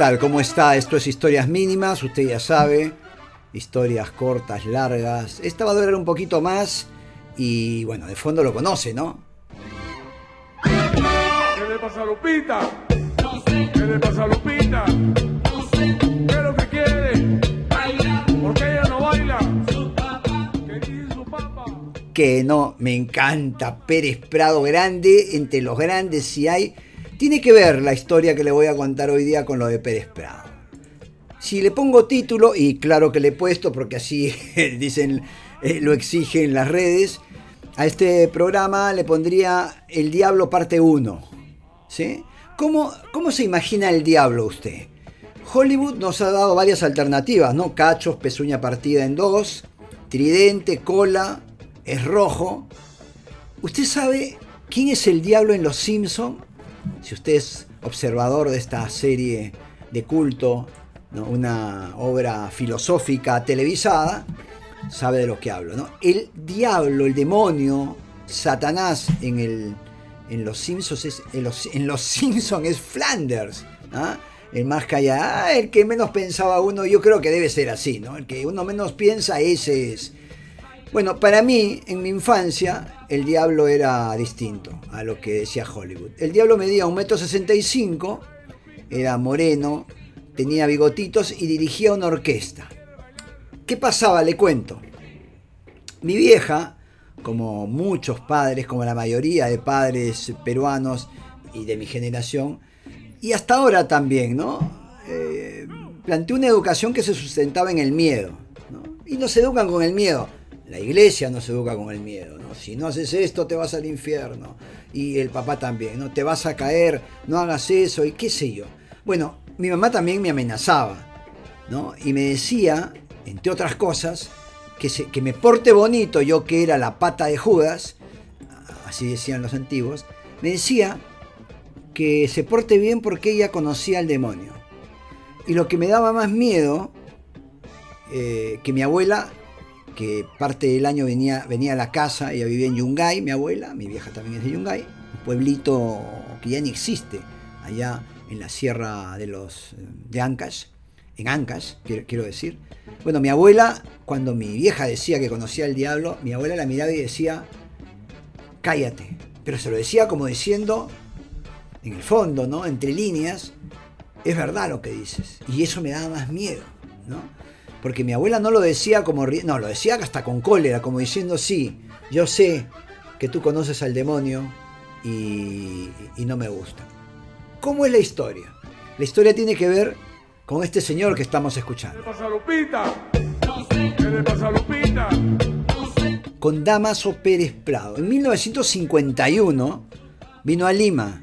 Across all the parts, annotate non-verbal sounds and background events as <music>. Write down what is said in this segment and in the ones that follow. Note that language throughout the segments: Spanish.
¿Qué tal? ¿Cómo está? Esto es Historias Mínimas, usted ya sabe. Historias cortas, largas. Esta va a durar un poquito más y bueno, de fondo lo conoce, ¿no? ¿Qué le pasa a Lupita? ¿Qué le pasa a Lupita? ¿Qué es lo que quiere? ¿Por qué ella no baila? ¿Qué dice su papá? Que no, me encanta. Pérez Prado grande, entre los grandes si hay. Tiene que ver la historia que le voy a contar hoy día con lo de Pérez Prado. Si le pongo título, y claro que le he puesto porque así <laughs> dicen, eh, lo exigen las redes, a este programa le pondría El Diablo parte 1. ¿Sí? ¿Cómo, ¿Cómo se imagina el diablo usted? Hollywood nos ha dado varias alternativas, ¿no? Cachos, pezuña partida en dos, tridente, cola, es rojo. ¿Usted sabe quién es el diablo en Los Simpson? Si usted es observador de esta serie de culto, ¿no? una obra filosófica televisada, sabe de lo que hablo, ¿no? El diablo, el demonio, Satanás en, el, en Los Simpsons es, en los, en los Simpsons es Flanders, ¿ah? El más callado, ah, el que menos pensaba uno, yo creo que debe ser así, ¿no? El que uno menos piensa, ese es. Bueno, para mí, en mi infancia, el diablo era distinto a lo que decía Hollywood. El diablo medía un metro sesenta y cinco, era moreno, tenía bigotitos y dirigía una orquesta. ¿Qué pasaba? Le cuento. Mi vieja, como muchos padres, como la mayoría de padres peruanos y de mi generación, y hasta ahora también, ¿no? Eh, planteó una educación que se sustentaba en el miedo. ¿no? Y nos educan con el miedo. La iglesia nos educa con el miedo. ¿no? Si no haces esto, te vas al infierno. Y el papá también, ¿no? Te vas a caer, no hagas eso, y qué sé yo. Bueno, mi mamá también me amenazaba, ¿no? Y me decía, entre otras cosas, que, se, que me porte bonito, yo que era la pata de Judas, así decían los antiguos, me decía que se porte bien porque ella conocía al demonio. Y lo que me daba más miedo, eh, que mi abuela, que parte del año venía, venía a la casa, ella vivía en Yungay, mi abuela, mi vieja también es de Yungay, un pueblito que ya ni existe, allá en la sierra de los de Ancash, en Ancash, quiero, quiero decir. Bueno, mi abuela, cuando mi vieja decía que conocía al diablo, mi abuela la miraba y decía, cállate. Pero se lo decía como diciendo, en el fondo, ¿no? Entre líneas, es verdad lo que dices. Y eso me daba más miedo, ¿no? Porque mi abuela no lo decía como... No, lo decía hasta con cólera, como diciendo, sí, yo sé que tú conoces al demonio y, y no me gusta. ¿Cómo es la historia? La historia tiene que ver con este señor que estamos ¿Qué escuchando, le pasa a Lupita? ¿Qué le pasa a Lupita? con Damaso Pérez Prado. En 1951 vino a Lima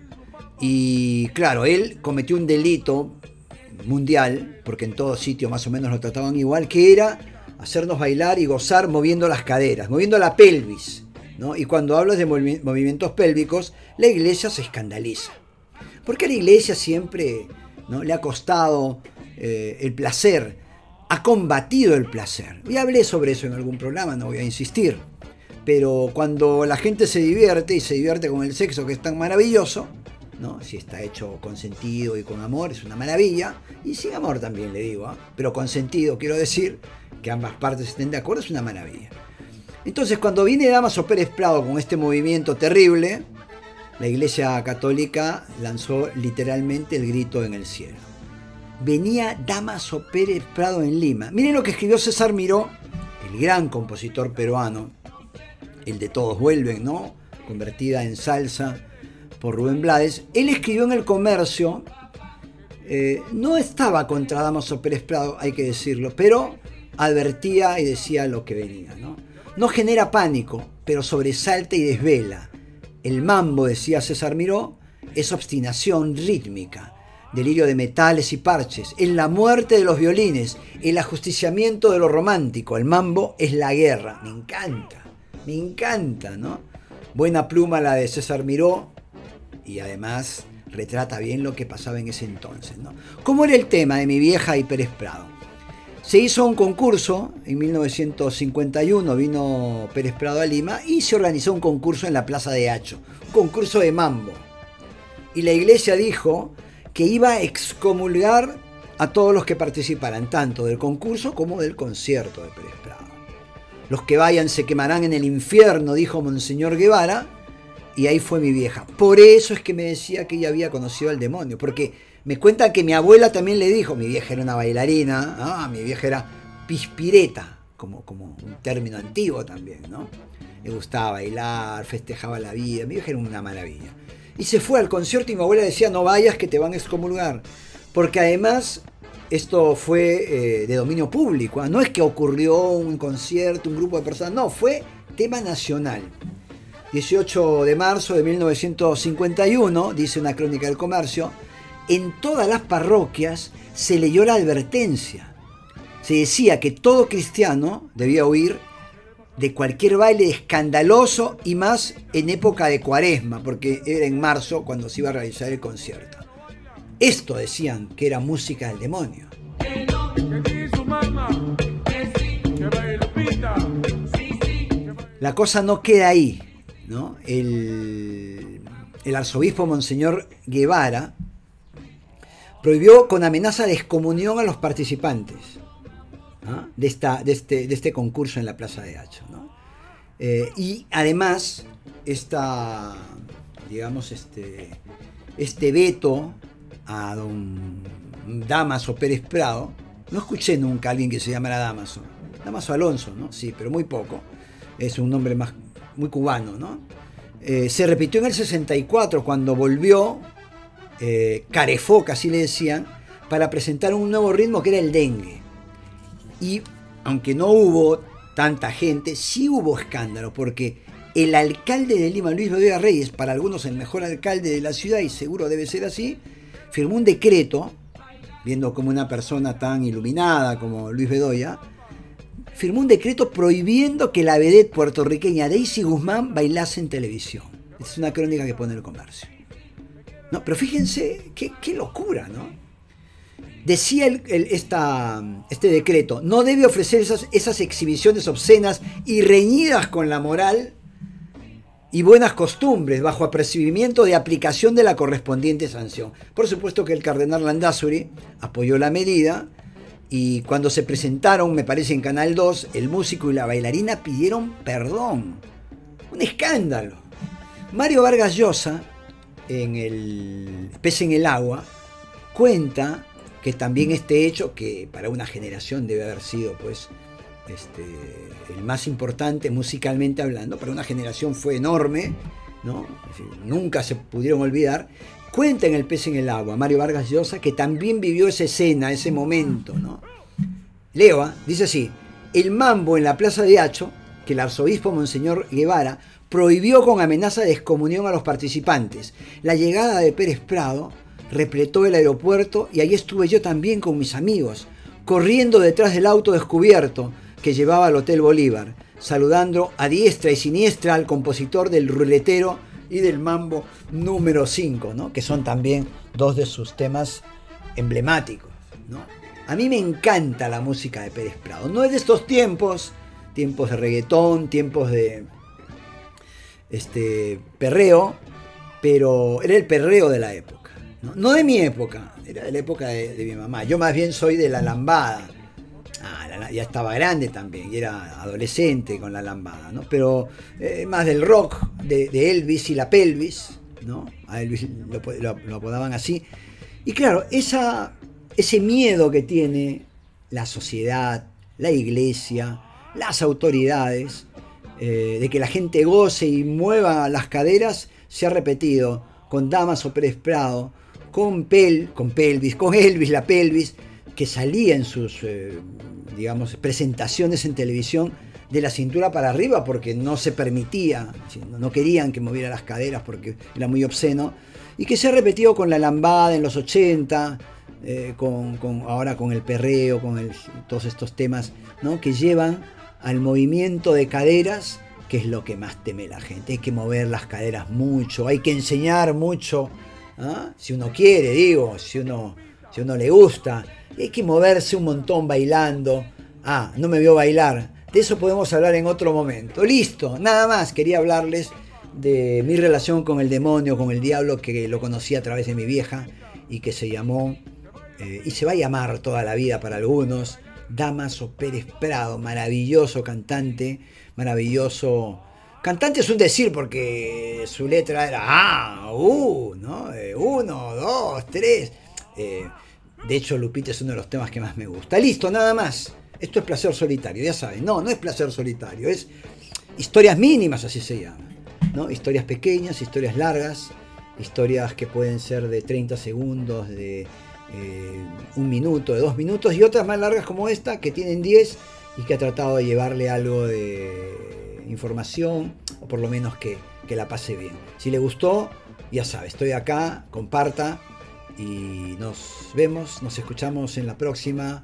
y claro, él cometió un delito mundial, porque en todo sitio más o menos lo trataban igual, que era hacernos bailar y gozar moviendo las caderas, moviendo la pelvis. ¿no? Y cuando hablas de movi- movimientos pélvicos, la iglesia se escandaliza. Porque a la iglesia siempre ¿no? le ha costado eh, el placer, ha combatido el placer. Y hablé sobre eso en algún programa, no voy a insistir. Pero cuando la gente se divierte y se divierte con el sexo que es tan maravilloso, ¿no? si está hecho con sentido y con amor, es una maravilla. Y sin amor también le digo, ¿ah? pero con sentido quiero decir que ambas partes estén de acuerdo, es una maravilla. Entonces cuando viene Damaso Pérez Prado con este movimiento terrible, la Iglesia Católica lanzó literalmente el grito en el cielo. Venía Damaso Pérez Prado en Lima. Miren lo que escribió César Miró, el gran compositor peruano, el de Todos Vuelven, ¿no? Convertida en salsa por Rubén Blades. Él escribió en el comercio, eh, no estaba contra Damaso Pérez Prado, hay que decirlo, pero advertía y decía lo que venía, ¿no? No genera pánico, pero sobresalta y desvela. El mambo, decía César Miró, es obstinación rítmica, delirio de metales y parches, es la muerte de los violines, el ajusticiamiento de lo romántico. El mambo es la guerra. Me encanta, me encanta, ¿no? Buena pluma la de César Miró y además retrata bien lo que pasaba en ese entonces, ¿no? ¿Cómo era el tema de mi vieja y Pérez Prado? Se hizo un concurso en 1951, vino Pérez Prado a Lima y se organizó un concurso en la Plaza de Hacho, un concurso de mambo. Y la iglesia dijo que iba a excomulgar a todos los que participaran, tanto del concurso como del concierto de Pérez Prado. Los que vayan se quemarán en el infierno, dijo Monseñor Guevara, y ahí fue mi vieja. Por eso es que me decía que ella había conocido al demonio, porque me cuenta que mi abuela también le dijo, mi vieja era una bailarina, ah, mi vieja era pispireta, como, como un término antiguo también, ¿no? Le gustaba bailar, festejaba la vida, mi vieja era una maravilla. Y se fue al concierto y mi abuela decía, no vayas que te van a excomulgar. Porque además esto fue eh, de dominio público, ¿ah? no es que ocurrió un concierto, un grupo de personas, no, fue tema nacional. 18 de marzo de 1951, dice una crónica del comercio, en todas las parroquias se leyó la advertencia. Se decía que todo cristiano debía huir de cualquier baile escandaloso y más en época de cuaresma, porque era en marzo cuando se iba a realizar el concierto. Esto decían que era música del demonio. La cosa no queda ahí. ¿No? El, arzobispo Monseñor Guevara prohibió con amenaza de excomunión a los participantes de, este, de, este, concurso en la Plaza de Hacho. Eh, y además, esta, digamos, este, este veto a don Damaso Pérez Prado, no escuché nunca a alguien que se llamara Damaso. Damaso Alonso, ¿no? Sí, pero muy poco. Es un nombre más muy cubano, ¿no? Eh, se repitió en el 64 cuando volvió eh, Carefoca, así le decían, para presentar un nuevo ritmo que era el dengue. Y aunque no hubo tanta gente, sí hubo escándalo, porque el alcalde de Lima, Luis Bedoya Reyes, para algunos el mejor alcalde de la ciudad, y seguro debe ser así, firmó un decreto, viendo como una persona tan iluminada como Luis Bedoya, firmó un decreto prohibiendo que la vedette puertorriqueña Daisy Guzmán bailase en televisión. Es una crónica que pone el comercio. No, pero fíjense qué, locura, ¿no? Decía este decreto, no debe ofrecer esas, esas exhibiciones obscenas y reñidas con la moral y buenas costumbres bajo apercibimiento de aplicación de la correspondiente sanción. Por supuesto que el cardenal Landazuri apoyó la medida y cuando se presentaron, me parece en Canal 2, el músico y la bailarina pidieron perdón. Un escándalo. Mario Vargas Llosa, en el Pez en el Agua, cuenta que también este hecho, que para una generación debe haber sido pues este, el más importante musicalmente hablando, para una generación fue enorme, ¿no? nunca se pudieron olvidar, Cuenta en El pez en el agua, Mario Vargas Llosa, que también vivió esa escena, ese momento. ¿no? Leo, dice así, el mambo en la plaza de Hacho, que el arzobispo Monseñor Guevara prohibió con amenaza de excomunión a los participantes. La llegada de Pérez Prado repletó el aeropuerto y ahí estuve yo también con mis amigos, corriendo detrás del auto descubierto que llevaba al Hotel Bolívar, saludando a diestra y siniestra al compositor del ruletero y del mambo número 5, ¿no? que son también dos de sus temas emblemáticos. A mí me encanta la música de Pérez Prado. No es de estos tiempos, tiempos de reggaetón, tiempos de este, perreo, pero era el perreo de la época. No, de mi época, era de la época de, mi mamá. Yo más bien soy de la lambada ya estaba grande también, y era adolescente con la lambada, ¿no? Pero eh, más del rock, de, Elvis y la pelvis, ¿no? A Elvis lo, apodaban así. Y claro, ese miedo que tiene la sociedad, la iglesia, las autoridades, eh, de que la gente goce y mueva las caderas, se ha repetido con Damaso Pérez Prado, con, Pel, con Pelvis, con Elvis, la pelvis, que salía en sus, eh, digamos, presentaciones en televisión de la cintura para arriba porque no se permitía, no querían que moviera las caderas porque era muy obsceno, y que se ha repetido con la lambada en los 80, eh, con, ahora con el perreo, con todos estos temas ¿no? que llevan al movimiento de caderas, que es lo que más teme la gente. Hay que mover las caderas mucho, hay que enseñar mucho, ¿ah? si uno quiere, digo, si uno, si uno le gusta hay que moverse un montón bailando. Ah, no me vio bailar. De eso podemos hablar en otro momento. Listo, nada más. Quería hablarles de mi relación con el demonio, con el diablo, que lo conocí a través de mi vieja y que se llamó, eh, y se va a llamar toda la vida para algunos, Damaso Pérez Prado, maravilloso cantante, maravilloso... Cantante es un decir porque su letra era ah, uh, ¿no? Eh, uno, dos, tres. Eh, de hecho, Lupita es uno de los temas que más me gusta. Listo, nada más. Esto es placer solitario, ya saben. No, no es placer solitario, es historias mínimas, así se llama. ¿no? Historias pequeñas, historias largas, historias que pueden ser de 30 segundos, de eh, un minuto, de dos minutos, y otras más largas como esta, que tienen 10 y que ha tratado de llevarle algo de información, o por lo menos que, que la pase bien. Si le gustó, ya sabe, estoy acá, comparta y nos vemos, nos escuchamos en la próxima.